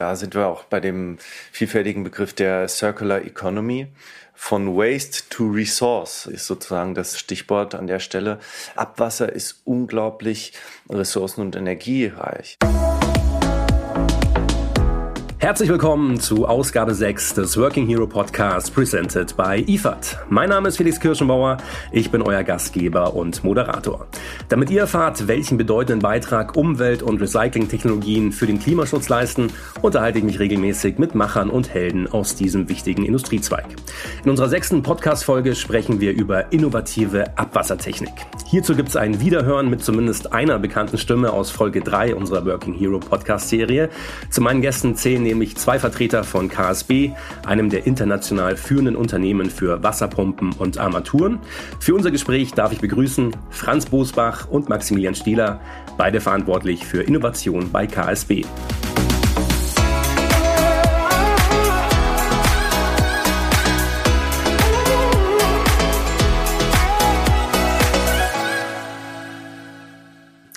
Da sind wir auch bei dem vielfältigen Begriff der Circular Economy. Von Waste to Resource ist sozusagen das Stichwort an der Stelle. Abwasser ist unglaublich ressourcen- und energiereich. Herzlich willkommen zu Ausgabe 6 des Working Hero Podcasts presented by IFAD. Mein Name ist Felix Kirschenbauer, ich bin euer Gastgeber und Moderator. Damit ihr erfahrt, welchen bedeutenden Beitrag Umwelt- und Recyclingtechnologien für den Klimaschutz leisten, unterhalte ich mich regelmäßig mit Machern und Helden aus diesem wichtigen Industriezweig. In unserer sechsten Podcast-Folge sprechen wir über innovative Abwassertechnik. Hierzu gibt es ein Wiederhören mit zumindest einer bekannten Stimme aus Folge 3 unserer Working Hero Podcast-Serie. Zu meinen Gästen zählen nämlich zwei Vertreter von KSB, einem der international führenden Unternehmen für Wasserpumpen und Armaturen. Für unser Gespräch darf ich begrüßen Franz Bosbach und Maximilian Stieler, beide verantwortlich für Innovation bei KSB.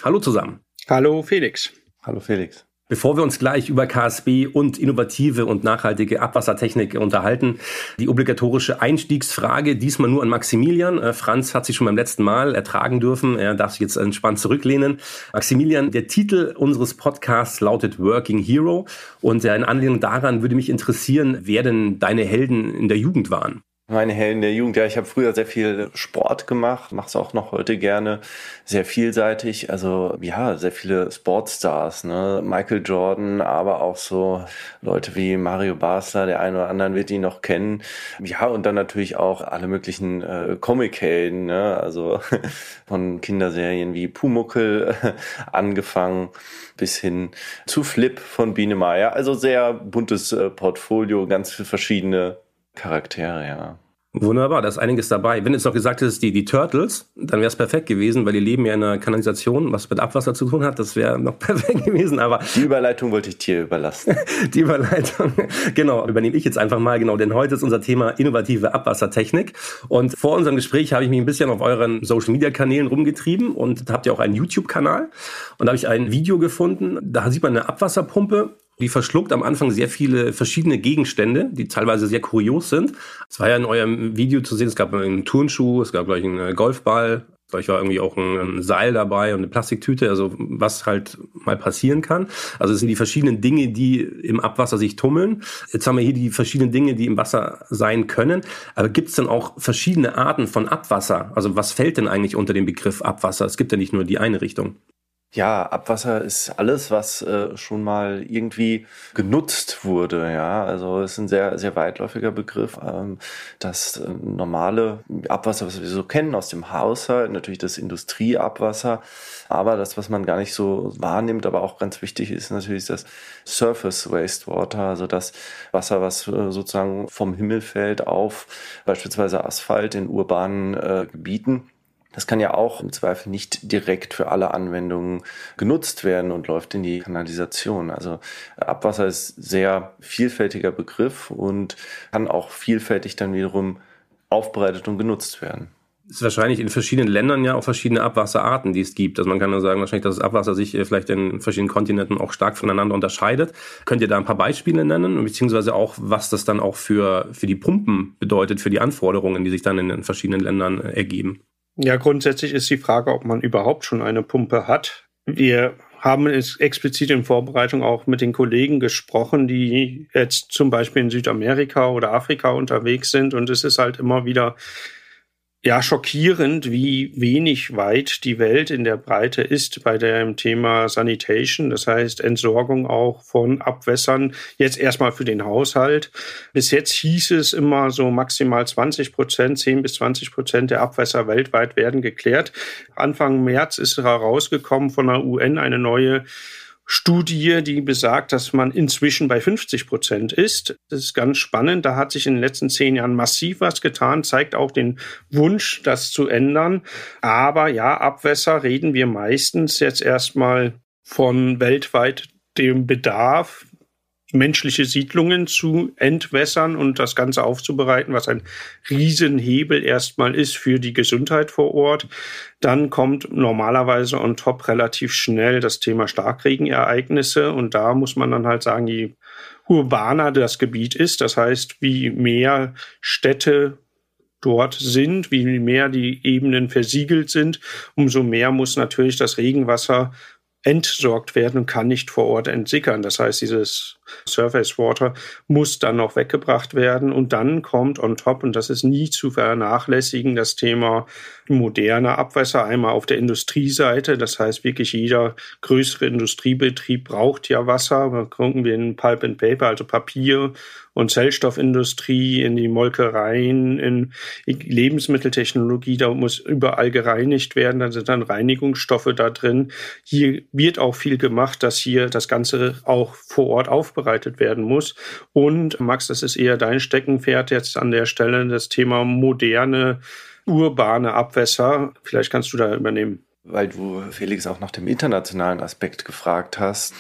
Hallo zusammen. Hallo Felix. Hallo Felix. Bevor wir uns gleich über KSB und innovative und nachhaltige Abwassertechnik unterhalten, die obligatorische Einstiegsfrage, diesmal nur an Maximilian. Äh, Franz hat sich schon beim letzten Mal ertragen dürfen. Er darf sich jetzt entspannt zurücklehnen. Maximilian, der Titel unseres Podcasts lautet Working Hero. Und in Anlehnung daran würde mich interessieren, wer denn deine Helden in der Jugend waren. Meine Helden der Jugend, ja, ich habe früher sehr viel Sport gemacht, mache es auch noch heute gerne, sehr vielseitig. Also ja, sehr viele Sportstars, ne? Michael Jordan, aber auch so Leute wie Mario Basler, der eine oder andere wird ihn noch kennen. Ja, und dann natürlich auch alle möglichen äh, Comic-Helden, ne? also von Kinderserien wie Pumuckel angefangen bis hin zu Flip von Biene Meier. Also sehr buntes äh, Portfolio, ganz verschiedene Charaktere, ja. Wunderbar, da ist einiges dabei. Wenn du jetzt noch gesagt hättest, die, die Turtles, dann wäre es perfekt gewesen, weil die leben ja in einer Kanalisation, was mit Abwasser zu tun hat. Das wäre noch perfekt gewesen. Aber die Überleitung wollte ich dir überlassen. die Überleitung, genau, übernehme ich jetzt einfach mal. Genau, denn heute ist unser Thema innovative Abwassertechnik. Und vor unserem Gespräch habe ich mich ein bisschen auf euren Social-Media-Kanälen rumgetrieben und habt ihr auch einen YouTube-Kanal. Und da habe ich ein Video gefunden. Da sieht man eine Abwasserpumpe die verschluckt am Anfang sehr viele verschiedene Gegenstände, die teilweise sehr kurios sind. Es war ja in eurem Video zu sehen, es gab einen Turnschuh, es gab gleich einen äh, Golfball, Vielleicht war irgendwie auch ein, Seil dabei und eine Plastiktüte, also was halt mal passieren kann. Also es sind die verschiedenen Dinge, die im Abwasser sich tummeln. Jetzt haben wir hier die verschiedenen Dinge, die im Wasser sein können. Aber gibt es denn auch verschiedene Arten von Abwasser? Also was fällt denn eigentlich unter den Begriff Abwasser? Es gibt ja nicht nur die eine Richtung. Ja, Abwasser ist alles, was äh, schon mal irgendwie genutzt wurde. Ja, also es ist ein sehr, sehr weitläufiger Begriff. Ähm, das äh, normale Abwasser, was wir so kennen aus dem Haushalt, natürlich das Industrieabwasser, aber das, was man gar nicht so wahrnimmt, aber auch ganz wichtig ist natürlich das Surface Wastewater, also das Wasser, was äh, sozusagen vom Himmel fällt auf beispielsweise Asphalt in urbanen äh, Gebieten das kann ja auch im Zweifel nicht direkt für alle Anwendungen genutzt werden und läuft in die Kanalisation. Also Abwasser ist sehr vielfältiger Begriff und kann auch vielfältig dann wiederum aufbereitet und genutzt werden. Es ist wahrscheinlich in verschiedenen Ländern ja auch verschiedene Abwasserarten, die es gibt. Also man kann nur sagen, wahrscheinlich, dass das Abwasser sich äh, vielleicht in verschiedenen Kontinenten auch stark voneinander unterscheidet. Könnt ihr da ein paar Beispiele nennen, beziehungsweise auch, was das dann auch für, für die Pumpen bedeutet, für die Anforderungen, die sich dann in den verschiedenen Ländern äh, ergeben? Ja, grundsätzlich ist die Frage, ob man überhaupt schon eine Pumpe hat. Wir haben es explizit in Vorbereitung auch mit den Kollegen gesprochen, die jetzt zum Beispiel in Südamerika oder Afrika unterwegs sind. Und es ist halt immer wieder ja schockierend, wie wenig weit die Welt in der Breite ist bei dem Thema Sanitation, das heißt Entsorgung auch von Abwässern, jetzt erstmal für den Haushalt. Bis jetzt hieß es immer so maximal 20 Prozent, 10 bis 20 Prozent der Abwässer weltweit werden geklärt. Anfang März ist herausgekommen von der UN eine neue Studie, die besagt, dass man inzwischen bei 50 Prozent ist. Das ist ganz spannend. Da hat sich in den letzten zehn Jahren massiv was getan, zeigt auch den Wunsch, das zu ändern. Aber ja, Abwässer reden wir meistens jetzt erstmal von weltweit dem Bedarf menschliche Siedlungen zu entwässern und das Ganze aufzubereiten, was ein Riesenhebel erstmal ist für die Gesundheit vor Ort. Dann kommt normalerweise on top relativ schnell das Thema Starkregenereignisse und da muss man dann halt sagen, je urbaner das Gebiet ist, das heißt, wie mehr Städte dort sind, wie mehr die Ebenen versiegelt sind, umso mehr muss natürlich das Regenwasser entsorgt werden und kann nicht vor Ort entsickern. Das heißt, dieses Surface Water muss dann noch weggebracht werden und dann kommt on top, und das ist nie zu vernachlässigen, das Thema moderne Abwässer einmal auf der Industrieseite. Das heißt, wirklich jeder größere Industriebetrieb braucht ja Wasser. Da gucken wir in Pulp and Paper, also Papier und Zellstoffindustrie, in die Molkereien, in Lebensmitteltechnologie, da muss überall gereinigt werden, da sind dann Reinigungsstoffe da drin. Hier wird auch viel gemacht, dass hier das Ganze auch vor Ort aufbereitet werden muss. Und Max, das ist eher dein Steckenpferd jetzt an der Stelle, das Thema moderne, urbane Abwässer. Vielleicht kannst du da übernehmen weil du, Felix, auch nach dem internationalen Aspekt gefragt hast.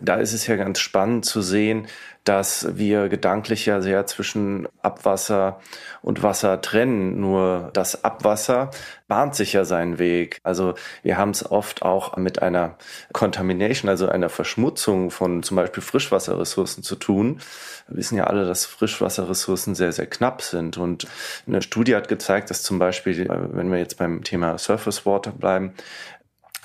Da ist es ja ganz spannend zu sehen, dass wir gedanklich ja sehr zwischen Abwasser und Wasser trennen. Nur das Abwasser bahnt sich ja seinen Weg. Also wir haben es oft auch mit einer Contamination, also einer Verschmutzung von zum Beispiel Frischwasserressourcen zu tun. Wir wissen ja alle, dass Frischwasserressourcen sehr, sehr knapp sind. Und eine Studie hat gezeigt, dass zum Beispiel, wenn wir jetzt beim Thema Surface Water bleiben,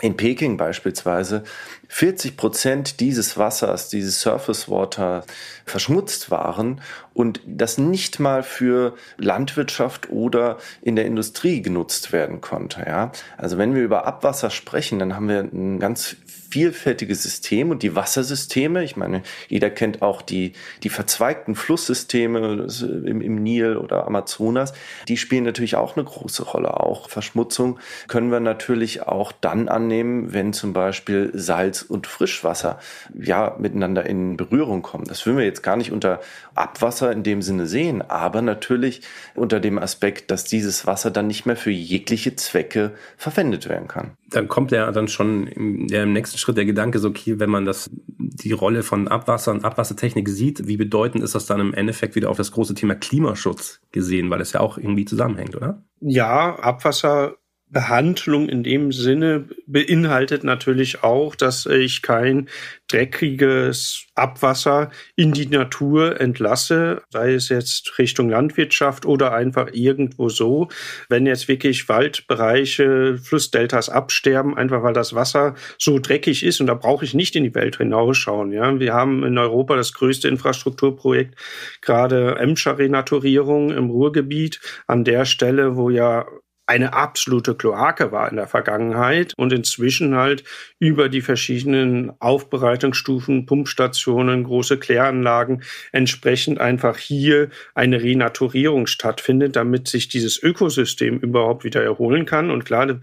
in Peking beispielsweise 40 Prozent dieses Wassers, dieses Surface Water verschmutzt waren und das nicht mal für Landwirtschaft oder in der Industrie genutzt werden konnte. Ja? Also wenn wir über Abwasser sprechen, dann haben wir ein ganz vielfältiges System und die Wassersysteme, ich meine, jeder kennt auch die, die verzweigten Flusssysteme im, im Nil oder Amazonas, die spielen natürlich auch eine große Rolle. Auch Verschmutzung können wir natürlich auch dann annehmen, wenn zum Beispiel Salz und Frischwasser ja miteinander in Berührung kommen. Das würden wir jetzt gar nicht unter Abwasser in dem Sinne sehen, aber natürlich unter dem Aspekt, dass dieses Wasser dann nicht mehr für jegliche Zwecke verwendet werden kann. Dann kommt ja dann schon im, ja, im nächsten Schritt der Gedanke so, okay, wenn man das, die Rolle von Abwasser und Abwassertechnik sieht, wie bedeutend ist das dann im Endeffekt wieder auf das große Thema Klimaschutz gesehen, weil es ja auch irgendwie zusammenhängt, oder? Ja, Abwasser Behandlung in dem Sinne beinhaltet natürlich auch, dass ich kein dreckiges Abwasser in die Natur entlasse, sei es jetzt Richtung Landwirtschaft oder einfach irgendwo so. Wenn jetzt wirklich Waldbereiche, Flussdeltas absterben, einfach weil das Wasser so dreckig ist und da brauche ich nicht in die Welt hinausschauen. Ja, wir haben in Europa das größte Infrastrukturprojekt, gerade Emscher Renaturierung im Ruhrgebiet, an der Stelle, wo ja eine absolute Kloake war in der Vergangenheit und inzwischen halt über die verschiedenen Aufbereitungsstufen, Pumpstationen, große Kläranlagen entsprechend einfach hier eine Renaturierung stattfindet, damit sich dieses Ökosystem überhaupt wieder erholen kann. Und klar,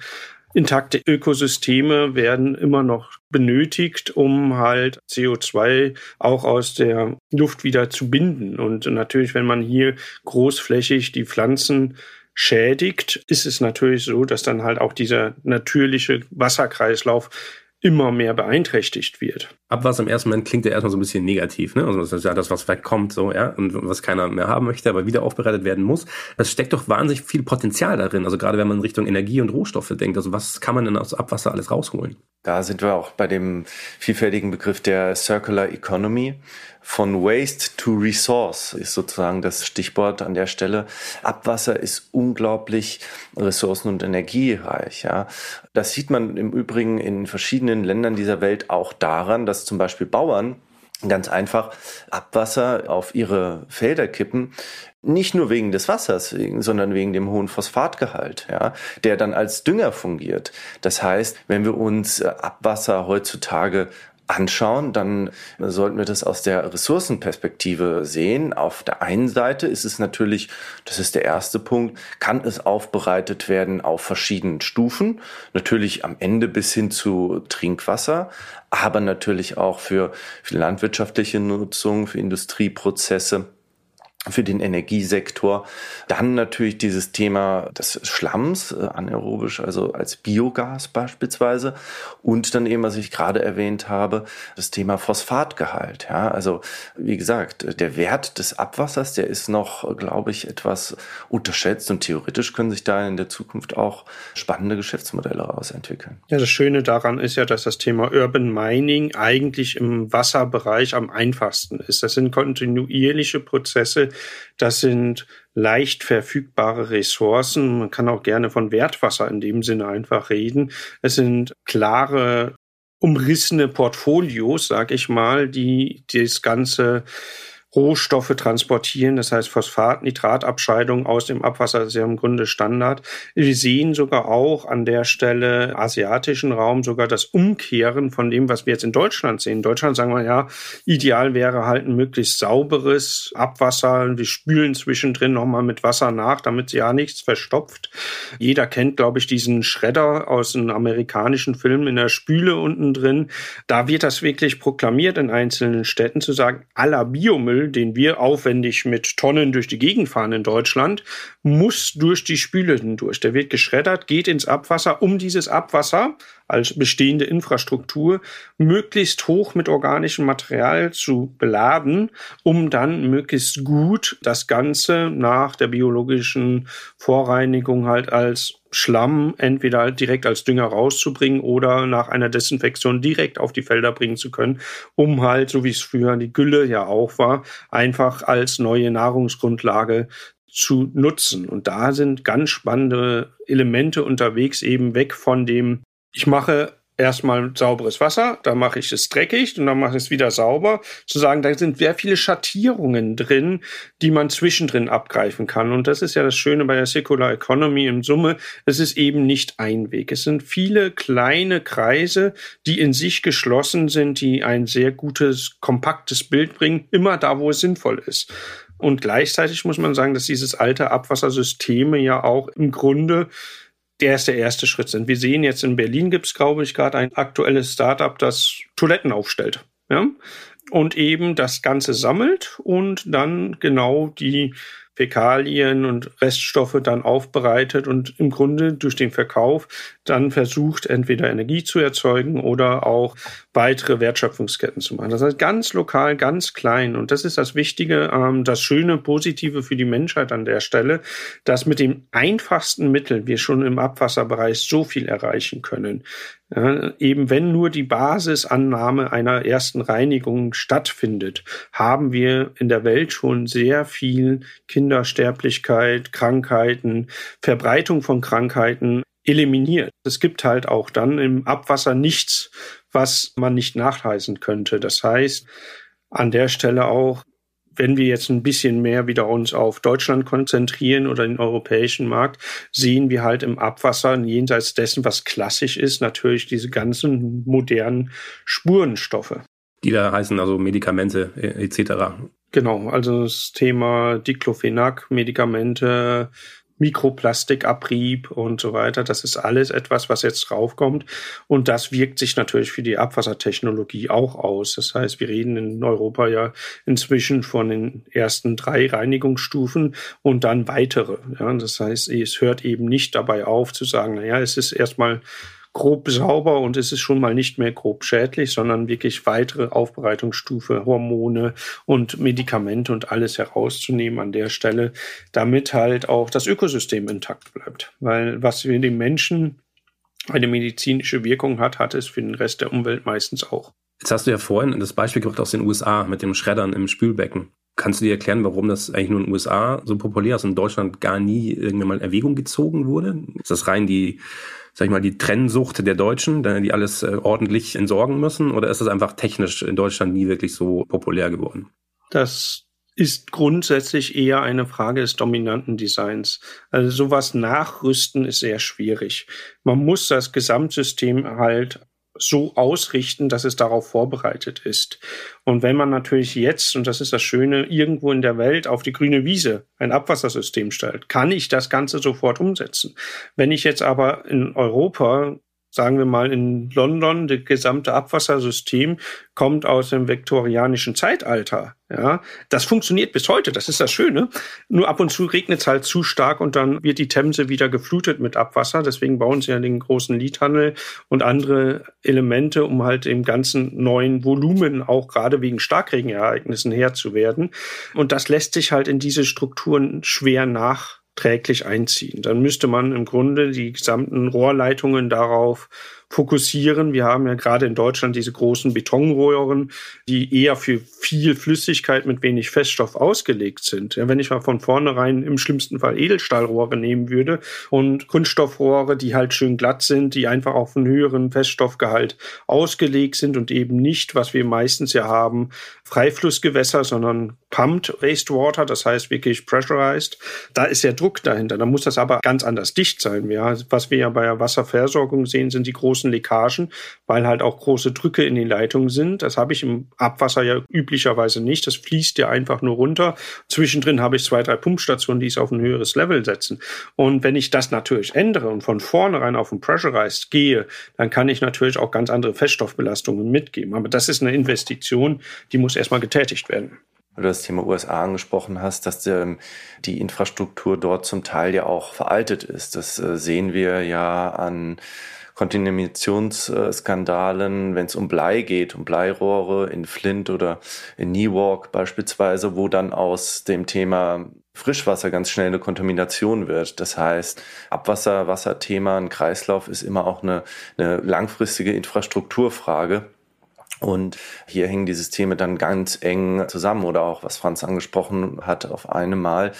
intakte Ökosysteme werden immer noch benötigt, um halt CO2 auch aus der Luft wieder zu binden. Und natürlich, wenn man hier großflächig die Pflanzen schädigt, ist es natürlich so, dass dann halt auch dieser natürliche Wasserkreislauf immer mehr beeinträchtigt wird. Abwasser im ersten Moment klingt ja erstmal so ein bisschen negativ, ne? Also das ist ja das, was wegkommt, so, ja, und was keiner mehr haben möchte, aber wieder aufbereitet werden muss. Es steckt doch wahnsinnig viel Potenzial darin. Also gerade wenn man in Richtung Energie und Rohstoffe denkt, also was kann man denn aus Abwasser alles rausholen? Da sind wir auch bei dem vielfältigen Begriff der Circular Economy. Von Waste to Resource ist sozusagen das Stichwort an der Stelle. Abwasser ist unglaublich ressourcen- und energiereich. Ja. Das sieht man im Übrigen in verschiedenen Ländern dieser Welt auch daran, dass zum Beispiel Bauern ganz einfach Abwasser auf ihre Felder kippen, nicht nur wegen des Wassers, sondern wegen dem hohen Phosphatgehalt, ja, der dann als Dünger fungiert. Das heißt, wenn wir uns Abwasser heutzutage anschauen, dann sollten wir das aus der Ressourcenperspektive sehen. Auf der einen Seite ist es natürlich, das ist der erste Punkt, kann es aufbereitet werden auf verschiedenen Stufen. Natürlich am Ende bis hin zu Trinkwasser, aber natürlich auch für, für landwirtschaftliche Nutzung, für Industrieprozesse für den Energiesektor. Dann natürlich dieses Thema des Schlamms, äh, anaerobisch, also als Biogas beispielsweise. Und dann eben, was ich gerade erwähnt habe, das Thema Phosphatgehalt. Ja, also wie gesagt, der Wert des Abwassers, der ist noch, glaube ich, etwas unterschätzt und theoretisch können sich da in der Zukunft auch spannende Geschäftsmodelle rausentwickeln. Ja, das Schöne daran ist ja, dass das Thema Urban Mining eigentlich im Wasserbereich am einfachsten ist. Das sind kontinuierliche Prozesse, das sind leicht verfügbare Ressourcen. Man kann auch gerne von Wertwasser in dem Sinne einfach reden. Es sind klare, umrissene Portfolios, sag ich mal, die das Ganze Rohstoffe transportieren, das heißt Phosphat, Nitratabscheidung aus dem Abwasser ist ja im Grunde Standard. Wir sehen sogar auch an der Stelle asiatischen Raum sogar das Umkehren von dem, was wir jetzt in Deutschland sehen. In Deutschland sagen wir ja, ideal wäre halt ein möglichst sauberes Abwasser. Wir spülen zwischendrin nochmal mit Wasser nach, damit ja nichts verstopft. Jeder kennt, glaube ich, diesen Schredder aus einem amerikanischen Film in der Spüle unten drin. Da wird das wirklich proklamiert in einzelnen Städten zu sagen, aller Biomüll Müll, den wir aufwendig mit Tonnen durch die Gegend fahren in Deutschland, muss durch die Spüle hindurch. Der wird geschreddert, geht ins Abwasser, um dieses Abwasser als bestehende Infrastruktur möglichst hoch mit organischem Material zu beladen, um dann möglichst gut das Ganze nach der biologischen Vorreinigung halt als Schlamm entweder direkt als Dünger rauszubringen oder nach einer Desinfektion direkt auf die Felder bringen zu können, um halt, so wie es früher die Gülle ja auch war, einfach als neue Nahrungsgrundlage zu nutzen. Und da sind ganz spannende Elemente unterwegs, eben weg von dem, ich mache erstmal sauberes Wasser, dann mache ich es dreckig und dann mache ich es wieder sauber. Zu sagen, da sind sehr viele Schattierungen drin, die man zwischendrin abgreifen kann. Und das ist ja das Schöne bei der Circular Economy im Summe. Es ist eben nicht ein Weg. Es sind viele kleine Kreise, die in sich geschlossen sind, die ein sehr gutes, kompaktes Bild bringen, immer da, wo es sinnvoll ist. Und gleichzeitig muss man sagen, dass dieses alte Abwassersysteme ja auch im Grunde der ist der erste Schritt sind. Wir sehen jetzt in Berlin gibt es, glaube ich, gerade ein aktuelles Startup, das Toiletten aufstellt. Ja? Und eben das Ganze sammelt und dann genau die Fäkalien und Reststoffe dann aufbereitet und im Grunde durch den Verkauf dann versucht, entweder Energie zu erzeugen oder auch weitere Wertschöpfungsketten zu machen. Das heißt ganz lokal, ganz klein. Und das ist das Wichtige, ähm, das Schöne, Positive für die Menschheit an der Stelle, dass mit dem einfachsten Mittel wir schon im Abwasserbereich so viel erreichen können. Ja, eben wenn nur die Basisannahme einer ersten Reinigung stattfindet, haben wir in der Welt schon sehr viel Kindersterblichkeit, Krankheiten, Verbreitung von Krankheiten eliminiert. Es gibt halt auch dann im Abwasser nichts, was man nicht nachweisen könnte. Das heißt, an der Stelle auch wenn wir jetzt ein bisschen mehr wieder uns auf Deutschland konzentrieren oder den europäischen Markt, sehen wir halt im Abwasser jenseits dessen, was klassisch ist, natürlich diese ganzen modernen Spurenstoffe. Die da heißen also Medikamente äh, etc. Genau, also das Thema Diclofenac, Medikamente, Mikroplastikabrieb und so weiter. Das ist alles etwas, was jetzt draufkommt. Und das wirkt sich natürlich für die Abwassertechnologie auch aus. Das heißt, wir reden in Europa ja inzwischen von den ersten drei Reinigungsstufen und dann weitere. Ja, das heißt, es hört eben nicht dabei auf zu sagen, naja, es ist erstmal grob sauber und es ist schon mal nicht mehr grob schädlich, sondern wirklich weitere Aufbereitungsstufe, Hormone und Medikamente und alles herauszunehmen an der Stelle, damit halt auch das Ökosystem intakt bleibt. Weil was wir dem Menschen eine medizinische Wirkung hat, hat es für den Rest der Umwelt meistens auch. Jetzt hast du ja vorhin das Beispiel gebracht aus den USA mit dem Schreddern im Spülbecken. Kannst du dir erklären, warum das eigentlich nur in den USA so populär ist und in Deutschland gar nie irgendwann mal Erwägung gezogen wurde? Ist das rein die sag ich mal, die Trennsucht der Deutschen, die alles äh, ordentlich entsorgen müssen? Oder ist das einfach technisch in Deutschland nie wirklich so populär geworden? Das ist grundsätzlich eher eine Frage des dominanten Designs. Also sowas nachrüsten ist sehr schwierig. Man muss das Gesamtsystem halt so ausrichten, dass es darauf vorbereitet ist. Und wenn man natürlich jetzt, und das ist das Schöne, irgendwo in der Welt auf die grüne Wiese ein Abwassersystem stellt, kann ich das Ganze sofort umsetzen. Wenn ich jetzt aber in Europa sagen wir mal in London, das gesamte Abwassersystem kommt aus dem viktorianischen Zeitalter. Ja, das funktioniert bis heute. Das ist das Schöne. Nur ab und zu regnet es halt zu stark und dann wird die Themse wieder geflutet mit Abwasser. Deswegen bauen sie ja den großen Liedhandel und andere Elemente, um halt im ganzen neuen Volumen auch gerade wegen Starkregenereignissen Herr zu werden. Und das lässt sich halt in diese Strukturen schwer nachträglich einziehen. Dann müsste man im Grunde die gesamten Rohrleitungen darauf fokussieren. Wir haben ja gerade in Deutschland diese großen Betonröhren, die eher für viel Flüssigkeit mit wenig Feststoff ausgelegt sind. Ja, wenn ich mal von vornherein im schlimmsten Fall Edelstahlrohre nehmen würde und Kunststoffrohre, die halt schön glatt sind, die einfach auf einen höheren Feststoffgehalt ausgelegt sind und eben nicht, was wir meistens ja haben, Freiflussgewässer, sondern pumped wastewater, das heißt wirklich pressurized. Da ist ja Druck dahinter. Da muss das aber ganz anders dicht sein. Ja, was wir ja bei der Wasserversorgung sehen, sind die großen Leckagen, weil halt auch große Drücke in den Leitungen sind. Das habe ich im Abwasser ja üblicherweise nicht. Das fließt ja einfach nur runter. Zwischendrin habe ich zwei, drei Pumpstationen, die es auf ein höheres Level setzen. Und wenn ich das natürlich ändere und von vornherein auf ein pressurized gehe, dann kann ich natürlich auch ganz andere Feststoffbelastungen mitgeben. Aber das ist eine Investition, die muss erstmal getätigt werden weil du das Thema USA angesprochen hast, dass ähm, die Infrastruktur dort zum Teil ja auch veraltet ist. Das äh, sehen wir ja an Kontaminationsskandalen, wenn es um Blei geht, um Bleirohre in Flint oder in Newark beispielsweise, wo dann aus dem Thema Frischwasser ganz schnell eine Kontamination wird. Das heißt, Abwasser, Wasserthema, ein Kreislauf ist immer auch eine, eine langfristige Infrastrukturfrage. Und hier hängen die Systeme dann ganz eng zusammen oder auch, was Franz angesprochen hat, auf einmal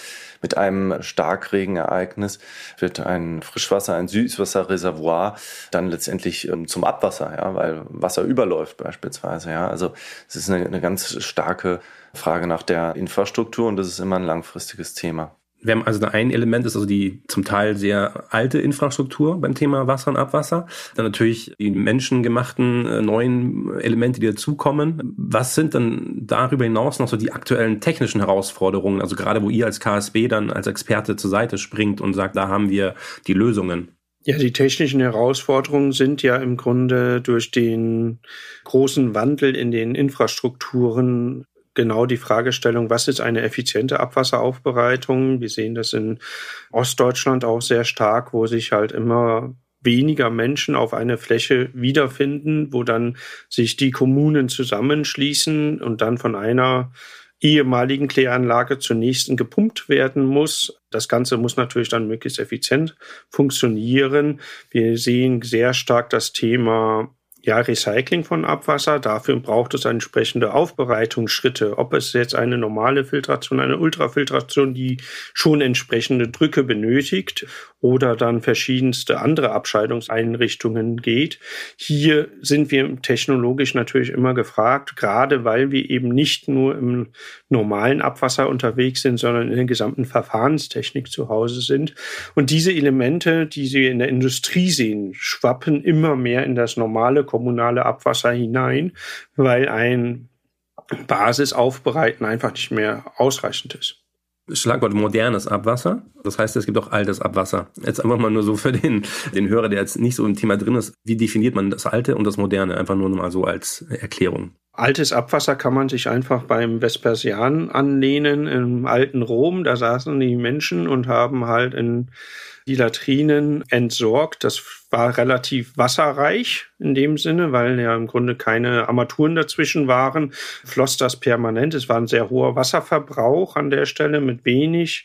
mit einem Starkregenereignis wird ein Frischwasser, ein Süßwasserreservoir dann letztendlich ähm, zum Abwasser, ja, weil Wasser überläuft beispielsweise, ja. Also es ist eine, eine ganz starke Frage nach der Infrastruktur und das ist immer ein langfristiges Thema. Wir haben also ein Element ist also die zum Teil sehr alte Infrastruktur beim Thema Wasser und Abwasser. Dann natürlich die menschengemachten äh, neuen Elemente, die dazukommen. Was sind dann darüber hinaus noch so die aktuellen technischen Herausforderungen? Also gerade wo ihr als KSB dann als Experte zur Seite springt und sagt, da haben wir die Lösungen. Ja, die technischen Herausforderungen sind ja im Grunde durch den großen Wandel in den Infrastrukturen genau die Fragestellung, was ist eine effiziente Abwasseraufbereitung? Wir sehen das in Ostdeutschland auch sehr stark, wo sich halt immer weniger Menschen auf eine Fläche wiederfinden, wo dann sich die Kommunen zusammenschließen und dann von einer ehemaligen Kläranlage zur nächsten gepumpt werden muss. Das Ganze muss natürlich dann möglichst effizient funktionieren. Wir sehen sehr stark das Thema ja, Recycling von Abwasser. Dafür braucht es entsprechende Aufbereitungsschritte. Ob es jetzt eine normale Filtration, eine Ultrafiltration, die schon entsprechende Drücke benötigt oder dann verschiedenste andere Abscheidungseinrichtungen geht. Hier sind wir technologisch natürlich immer gefragt, gerade weil wir eben nicht nur im normalen Abwasser unterwegs sind, sondern in der gesamten Verfahrenstechnik zu Hause sind. Und diese Elemente, die Sie in der Industrie sehen, schwappen immer mehr in das normale kommunale Abwasser hinein, weil ein Basisaufbereiten einfach nicht mehr ausreichend ist. Schlagwort modernes Abwasser. Das heißt, es gibt auch altes Abwasser. Jetzt einfach mal nur so für den, den Hörer, der jetzt nicht so im Thema drin ist. Wie definiert man das alte und das moderne? Einfach nur mal so als Erklärung. Altes Abwasser kann man sich einfach beim Vespasian anlehnen im alten Rom. Da saßen die Menschen und haben halt in die Latrinen entsorgt. Das war relativ wasserreich in dem Sinne, weil ja im Grunde keine Armaturen dazwischen waren, floss das permanent. Es war ein sehr hoher Wasserverbrauch an der Stelle mit wenig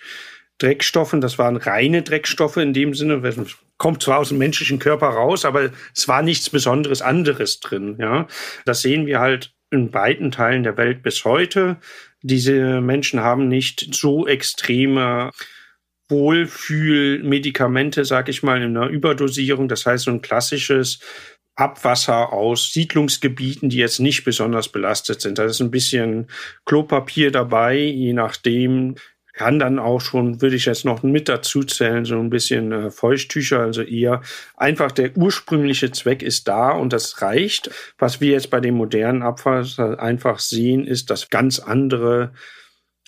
Dreckstoffen. Das waren reine Dreckstoffe in dem Sinne. Kommt zwar aus dem menschlichen Körper raus, aber es war nichts Besonderes anderes drin. Ja, das sehen wir halt in weiten Teilen der Welt bis heute. Diese Menschen haben nicht so extreme Wohlfühlmedikamente, sag ich mal, in einer Überdosierung. Das heißt, so ein klassisches Abwasser aus Siedlungsgebieten, die jetzt nicht besonders belastet sind. Da ist ein bisschen Klopapier dabei, je nachdem. Kann dann auch schon, würde ich jetzt noch mit dazu zählen, so ein bisschen äh, Feuchttücher, also eher einfach der ursprüngliche Zweck ist da und das reicht. Was wir jetzt bei dem modernen Abwasser einfach sehen, ist, dass ganz andere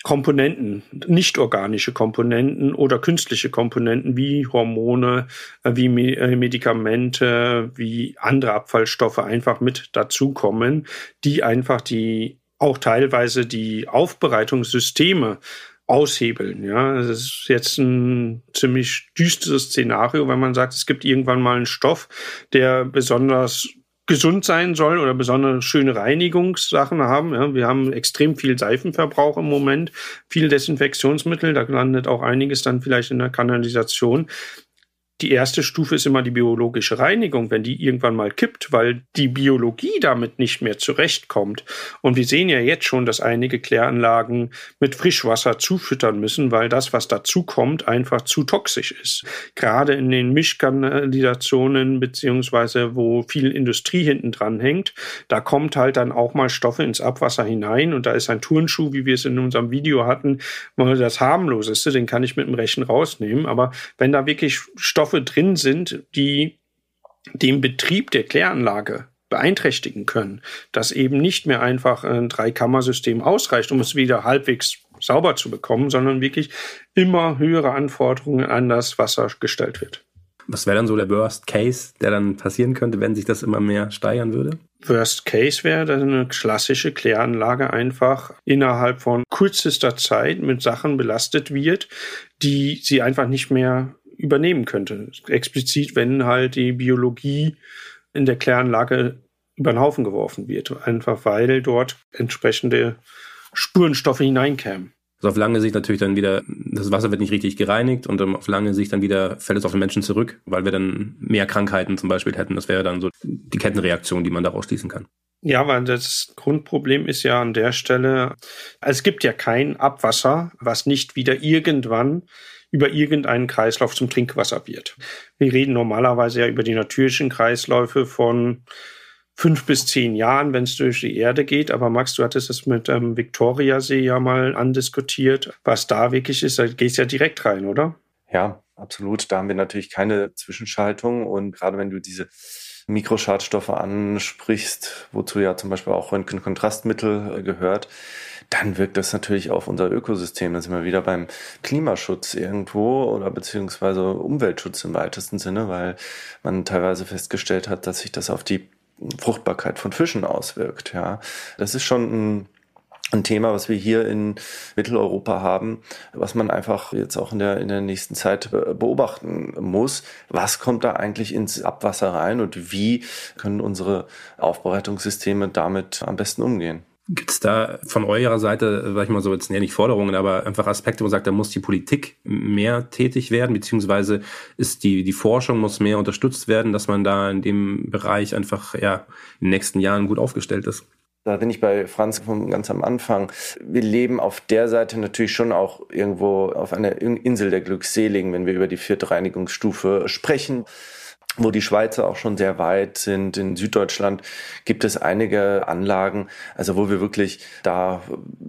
Komponenten, nicht organische Komponenten oder künstliche Komponenten wie Hormone, äh, wie äh, Medikamente, wie andere Abfallstoffe einfach mit dazukommen, die einfach die auch teilweise die Aufbereitungssysteme aushebeln. Ja, es ist jetzt ein ziemlich düsteres Szenario, wenn man sagt, es gibt irgendwann mal einen Stoff, der besonders gesund sein soll oder besonders schöne Reinigungssachen haben. Ja, wir haben extrem viel Seifenverbrauch im Moment, viel Desinfektionsmittel, da landet auch einiges dann vielleicht in der Kanalisation die erste Stufe ist immer die biologische Reinigung, wenn die irgendwann mal kippt, weil die Biologie damit nicht mehr zurechtkommt. Und wir sehen ja jetzt schon, dass einige Kläranlagen mit Frischwasser zufüttern müssen, weil das, was dazu kommt, einfach zu toxisch ist. Gerade in den Mischkanalisationen beziehungsweise wo viel Industrie hinten dran hängt, da kommt halt dann auch mal Stoffe ins Abwasser hinein und da ist ein Turnschuh, wie wir es in unserem Video hatten, das harmloseste, den kann ich mit dem Rechen rausnehmen. Aber wenn da wirklich Stoffe Stoffe drin sind, die den Betrieb der Kläranlage beeinträchtigen können, dass eben nicht mehr einfach ein Dreikammersystem ausreicht, um es wieder halbwegs sauber zu bekommen, sondern wirklich immer höhere Anforderungen an das Wasser gestellt wird. Was wäre dann so der Worst Case, der dann passieren könnte, wenn sich das immer mehr steigern würde? Worst Case wäre, dass eine klassische Kläranlage einfach innerhalb von kürzester Zeit mit Sachen belastet wird, die sie einfach nicht mehr übernehmen könnte. Explizit, wenn halt die Biologie in der Kläranlage über den Haufen geworfen wird. Einfach weil dort entsprechende Spurenstoffe hineinkämen. Also auf lange Sicht natürlich dann wieder, das Wasser wird nicht richtig gereinigt und auf lange Sicht dann wieder fällt es auf den Menschen zurück, weil wir dann mehr Krankheiten zum Beispiel hätten. Das wäre dann so die Kettenreaktion, die man daraus schließen kann. Ja, weil das Grundproblem ist ja an der Stelle, es gibt ja kein Abwasser, was nicht wieder irgendwann über irgendeinen Kreislauf zum Trinkwasser wird. Wir reden normalerweise ja über die natürlichen Kreisläufe von fünf bis zehn Jahren, wenn es durch die Erde geht. Aber Max, du hattest es mit ähm, Viktoriasee ja mal andiskutiert. Was da wirklich ist, da gehst ja direkt rein, oder? Ja, absolut. Da haben wir natürlich keine Zwischenschaltung. Und gerade wenn du diese Mikroschadstoffe ansprichst, wozu ja zum Beispiel auch Röntgenkontrastmittel gehört, dann wirkt das natürlich auf unser Ökosystem. Dann sind wir wieder beim Klimaschutz irgendwo oder beziehungsweise Umweltschutz im weitesten Sinne, weil man teilweise festgestellt hat, dass sich das auf die Fruchtbarkeit von Fischen auswirkt. Ja, das ist schon ein ein Thema, was wir hier in Mitteleuropa haben, was man einfach jetzt auch in der, in der nächsten Zeit beobachten muss. Was kommt da eigentlich ins Abwasser rein und wie können unsere Aufbereitungssysteme damit am besten umgehen? Gibt es da von eurer Seite, sag ich mal so, jetzt nicht Forderungen, aber einfach Aspekte, wo man sagt, da muss die Politik mehr tätig werden, beziehungsweise ist die, die Forschung muss mehr unterstützt werden, dass man da in dem Bereich einfach ja in den nächsten Jahren gut aufgestellt ist? Da bin ich bei Franz von ganz am Anfang. Wir leben auf der Seite natürlich schon auch irgendwo auf einer Insel der Glückseligen, wenn wir über die vierte Reinigungsstufe sprechen wo die Schweizer auch schon sehr weit sind. In Süddeutschland gibt es einige Anlagen, also wo wir wirklich da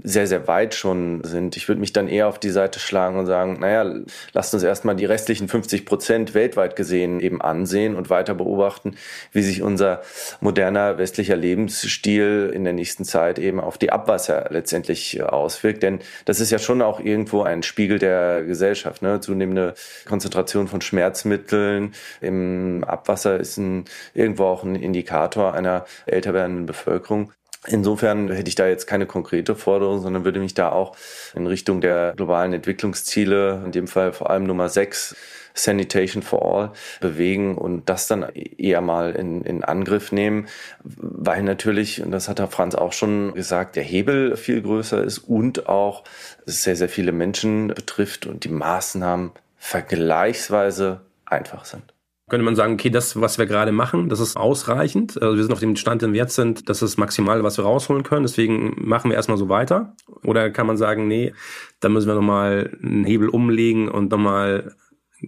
sehr, sehr weit schon sind. Ich würde mich dann eher auf die Seite schlagen und sagen, naja, lasst uns erstmal die restlichen 50 Prozent weltweit gesehen eben ansehen und weiter beobachten, wie sich unser moderner westlicher Lebensstil in der nächsten Zeit eben auf die Abwasser letztendlich auswirkt. Denn das ist ja schon auch irgendwo ein Spiegel der Gesellschaft. Ne? Zunehmende Konzentration von Schmerzmitteln im Abwasser ist ein, irgendwo auch ein Indikator einer älter werdenden Bevölkerung. Insofern hätte ich da jetzt keine konkrete Forderung, sondern würde mich da auch in Richtung der globalen Entwicklungsziele, in dem Fall vor allem Nummer 6, Sanitation for All, bewegen und das dann eher mal in, in Angriff nehmen, weil natürlich, und das hat Herr Franz auch schon gesagt, der Hebel viel größer ist und auch sehr, sehr viele Menschen betrifft und die Maßnahmen vergleichsweise einfach sind könnte man sagen, okay, das, was wir gerade machen, das ist ausreichend. Also wir sind auf dem Stand, den wir jetzt sind, das ist maximal, was wir rausholen können. Deswegen machen wir erstmal so weiter. Oder kann man sagen, nee, da müssen wir nochmal einen Hebel umlegen und nochmal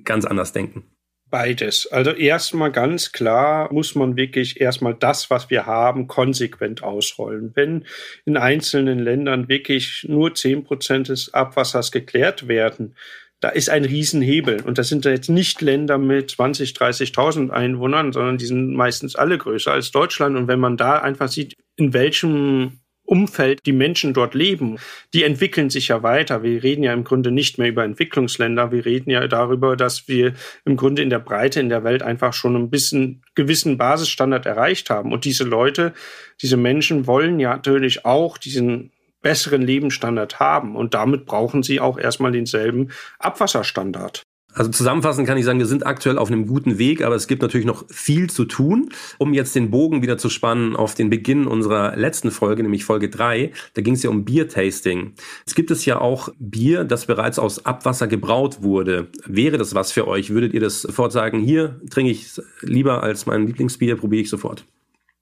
ganz anders denken? Beides. Also erstmal ganz klar muss man wirklich erstmal das, was wir haben, konsequent ausrollen. Wenn in einzelnen Ländern wirklich nur zehn Prozent des Abwassers geklärt werden, da ist ein Riesenhebel. Und das sind jetzt nicht Länder mit 20, 30.000 Einwohnern, sondern die sind meistens alle größer als Deutschland. Und wenn man da einfach sieht, in welchem Umfeld die Menschen dort leben, die entwickeln sich ja weiter. Wir reden ja im Grunde nicht mehr über Entwicklungsländer. Wir reden ja darüber, dass wir im Grunde in der Breite in der Welt einfach schon ein bisschen gewissen Basisstandard erreicht haben. Und diese Leute, diese Menschen wollen ja natürlich auch diesen besseren Lebensstandard haben. Und damit brauchen sie auch erstmal denselben Abwasserstandard. Also zusammenfassend kann ich sagen, wir sind aktuell auf einem guten Weg, aber es gibt natürlich noch viel zu tun. Um jetzt den Bogen wieder zu spannen auf den Beginn unserer letzten Folge, nämlich Folge drei, da ging es ja um Biertasting. Es gibt es ja auch Bier, das bereits aus Abwasser gebraut wurde. Wäre das was für euch? Würdet ihr das sofort sagen, hier trinke ich lieber als mein Lieblingsbier, probiere ich sofort?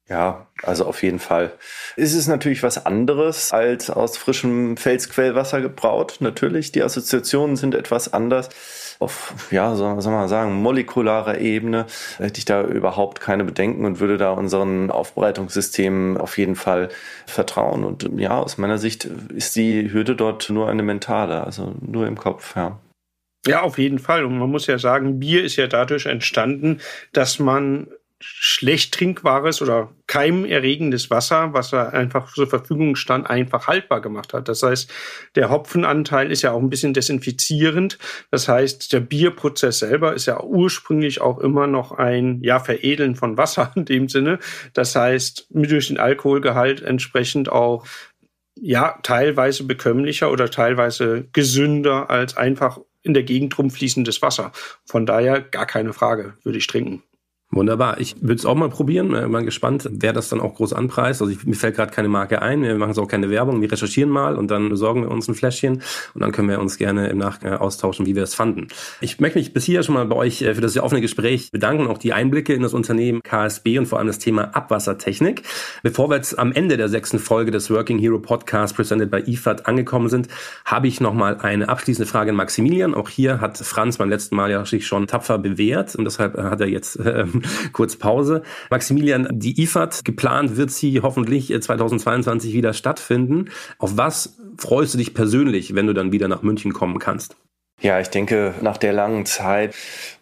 Ja, also auf jeden Fall. Ist es natürlich was anderes als aus frischem Felsquellwasser gebraut. Natürlich, die Assoziationen sind etwas anders. Auf, ja, soll, soll man sagen, molekularer Ebene hätte ich da überhaupt keine Bedenken und würde da unseren Aufbereitungssystemen auf jeden Fall vertrauen. Und ja, aus meiner Sicht ist die Hürde dort nur eine mentale, also nur im Kopf, ja. Ja, auf jeden Fall. Und man muss ja sagen, Bier ist ja dadurch entstanden, dass man schlecht trinkbares oder keimerregendes Wasser, was er einfach zur Verfügung stand, einfach haltbar gemacht hat. Das heißt, der Hopfenanteil ist ja auch ein bisschen desinfizierend. Das heißt, der Bierprozess selber ist ja ursprünglich auch immer noch ein ja Veredeln von Wasser in dem Sinne. Das heißt, durch den Alkoholgehalt entsprechend auch ja teilweise bekömmlicher oder teilweise gesünder als einfach in der Gegend rumfließendes Wasser. Von daher gar keine Frage, würde ich trinken. Wunderbar. Ich würde es auch mal probieren. Äh, mal gespannt, wer das dann auch groß anpreist. Also ich, mir fällt gerade keine Marke ein. Wir machen es auch keine Werbung. Wir recherchieren mal und dann besorgen wir uns ein Fläschchen und dann können wir uns gerne im Nachgang austauschen, wie wir es fanden. Ich möchte mich bis hier schon mal bei euch äh, für das sehr offene Gespräch bedanken, auch die Einblicke in das Unternehmen KSB und vor allem das Thema Abwassertechnik. Bevor wir jetzt am Ende der sechsten Folge des Working Hero Podcast presented by IFAD angekommen sind, habe ich noch mal eine abschließende Frage an Maximilian. Auch hier hat Franz beim letzten Mal ja sich schon tapfer bewährt und deshalb hat er jetzt äh, kurz Pause. Maximilian, die IFAD, geplant wird sie hoffentlich 2022 wieder stattfinden. Auf was freust du dich persönlich, wenn du dann wieder nach München kommen kannst? Ja, ich denke, nach der langen Zeit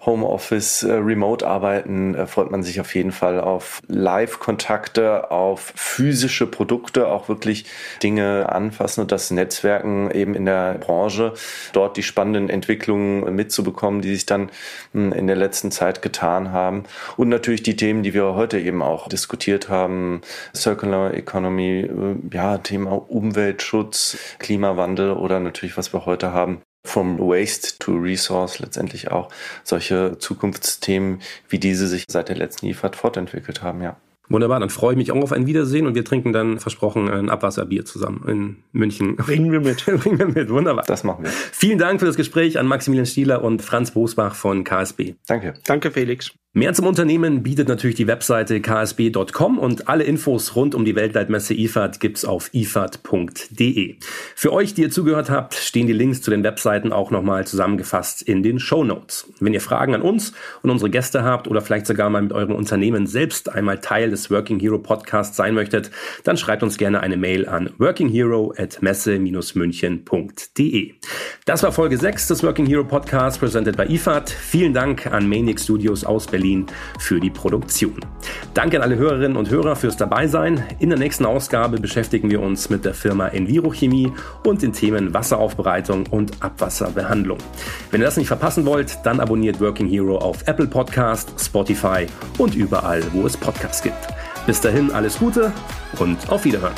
Homeoffice, äh, Remote-Arbeiten äh, freut man sich auf jeden Fall auf Live-Kontakte, auf physische Produkte, auch wirklich Dinge anfassen und das Netzwerken eben in der Branche, dort die spannenden Entwicklungen mitzubekommen, die sich dann hm, in der letzten Zeit getan haben. Und natürlich die Themen, die wir heute eben auch diskutiert haben, Circular Economy, äh, ja, Thema Umweltschutz, Klimawandel oder natürlich, was wir heute haben, From Waste to Resource letztendlich auch solche Zukunftsthemen wie diese sich seit der letzten IFAD fortentwickelt haben, ja. Wunderbar, dann freue ich mich auch auf ein Wiedersehen und wir trinken dann versprochen ein Abwasserbier zusammen in München. Bringen wir mit. Bringen wir mit, wunderbar. Das machen wir. Vielen Dank für das Gespräch an Maximilian Stieler und Franz Bosbach von KSB. Danke. Danke, Felix. Mehr zum Unternehmen bietet natürlich die Webseite ksb.com und alle Infos rund um die Weltleitmesse IFAD gibt's auf ifad.de. Für euch, die ihr zugehört habt, stehen die Links zu den Webseiten auch nochmal zusammengefasst in den Show. Wenn ihr Fragen an uns und unsere Gäste habt oder vielleicht sogar mal mit eurem Unternehmen selbst einmal Teil des Working Hero Podcasts sein möchtet, dann schreibt uns gerne eine Mail an workinghero at messe-münchen.de. Das war Folge 6 des Working Hero Podcasts, presented by IFAD. Vielen Dank an Manic Studios aus Berlin Berlin für die Produktion. Danke an alle Hörerinnen und Hörer fürs Dabeisein. In der nächsten Ausgabe beschäftigen wir uns mit der Firma Envirochemie und den Themen Wasseraufbereitung und Abwasserbehandlung. Wenn ihr das nicht verpassen wollt, dann abonniert Working Hero auf Apple Podcast, Spotify und überall, wo es Podcasts gibt. Bis dahin alles Gute und auf Wiederhören.